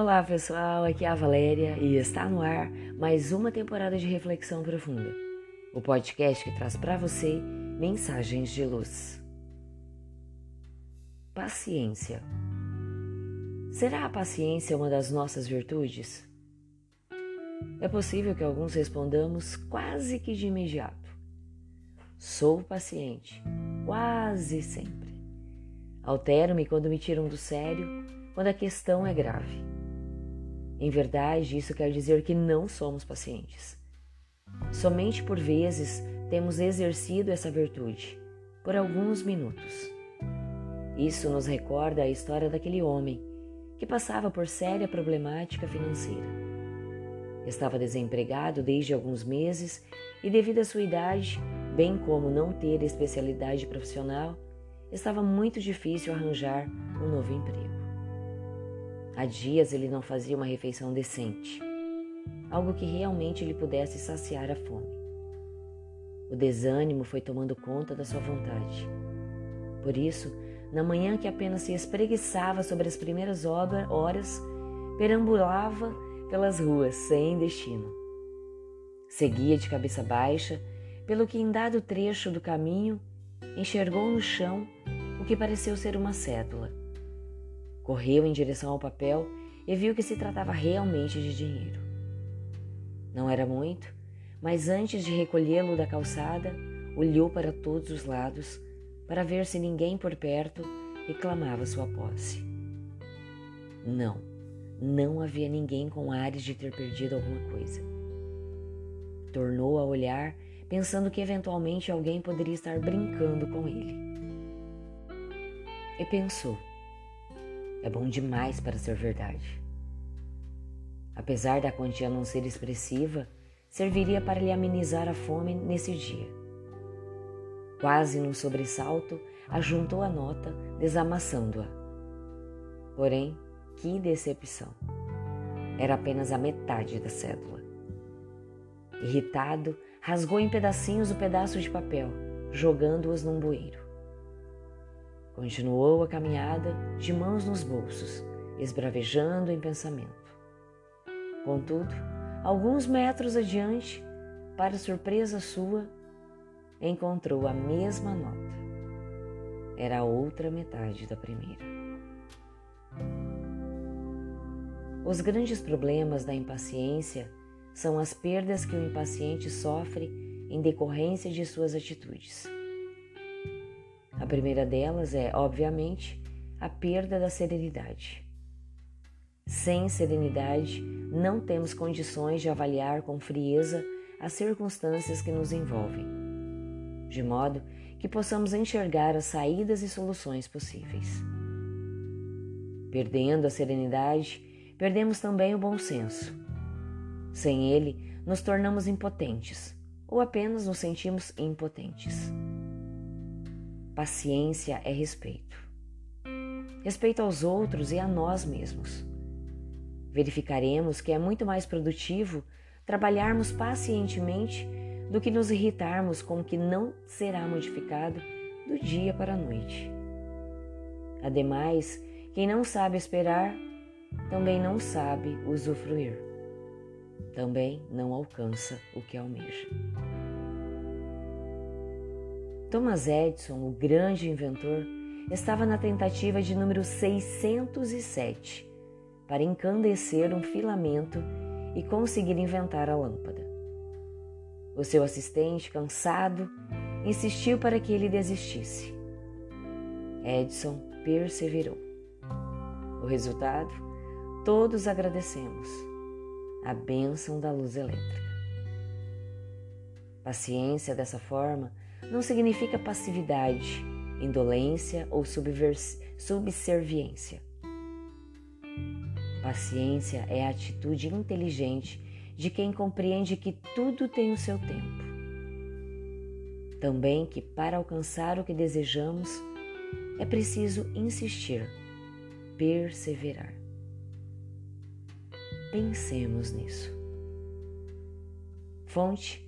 Olá pessoal, aqui é a Valéria e está no ar mais uma temporada de Reflexão Profunda, o podcast que traz para você mensagens de luz. Paciência. Será a paciência uma das nossas virtudes? É possível que alguns respondamos quase que de imediato. Sou paciente, quase sempre. Altero-me quando me tiram do sério, quando a questão é grave. Em verdade, isso quer dizer que não somos pacientes. Somente por vezes temos exercido essa virtude, por alguns minutos. Isso nos recorda a história daquele homem que passava por séria problemática financeira. Estava desempregado desde alguns meses e, devido à sua idade, bem como não ter especialidade profissional, estava muito difícil arranjar um novo emprego. Há dias ele não fazia uma refeição decente, algo que realmente lhe pudesse saciar a fome. O desânimo foi tomando conta da sua vontade. Por isso, na manhã que apenas se espreguiçava sobre as primeiras horas, perambulava pelas ruas sem destino. Seguia de cabeça baixa, pelo que em dado trecho do caminho enxergou no chão o que pareceu ser uma cédula. Correu em direção ao papel e viu que se tratava realmente de dinheiro. Não era muito, mas antes de recolhê-lo da calçada, olhou para todos os lados para ver se ninguém por perto reclamava sua posse. Não, não havia ninguém com ares de ter perdido alguma coisa. Tornou a olhar, pensando que eventualmente alguém poderia estar brincando com ele. E pensou: é bom demais para ser verdade. Apesar da quantia não ser expressiva, serviria para lhe amenizar a fome nesse dia. Quase num sobressalto, ajuntou a nota, desamassando-a. Porém, que decepção! Era apenas a metade da cédula. Irritado, rasgou em pedacinhos o pedaço de papel, jogando-os num bueiro. Continuou a caminhada de mãos nos bolsos, esbravejando em pensamento. Contudo, alguns metros adiante, para surpresa sua, encontrou a mesma nota. Era a outra metade da primeira. Os grandes problemas da impaciência são as perdas que o impaciente sofre em decorrência de suas atitudes. A primeira delas é, obviamente, a perda da serenidade. Sem serenidade, não temos condições de avaliar com frieza as circunstâncias que nos envolvem, de modo que possamos enxergar as saídas e soluções possíveis. Perdendo a serenidade, perdemos também o bom senso. Sem ele, nos tornamos impotentes ou apenas nos sentimos impotentes. Paciência é respeito. Respeito aos outros e a nós mesmos. Verificaremos que é muito mais produtivo trabalharmos pacientemente do que nos irritarmos com o que não será modificado do dia para a noite. Ademais, quem não sabe esperar também não sabe usufruir. Também não alcança o que almeja. Thomas Edison, o grande inventor, estava na tentativa de número 607 para encandecer um filamento e conseguir inventar a lâmpada. O seu assistente, cansado, insistiu para que ele desistisse. Edison perseverou. O resultado? Todos agradecemos. A bênção da luz elétrica. Paciência dessa forma não significa passividade, indolência ou subserviência. Paciência é a atitude inteligente de quem compreende que tudo tem o seu tempo. Também que para alcançar o que desejamos é preciso insistir, perseverar. Pensemos nisso. Fonte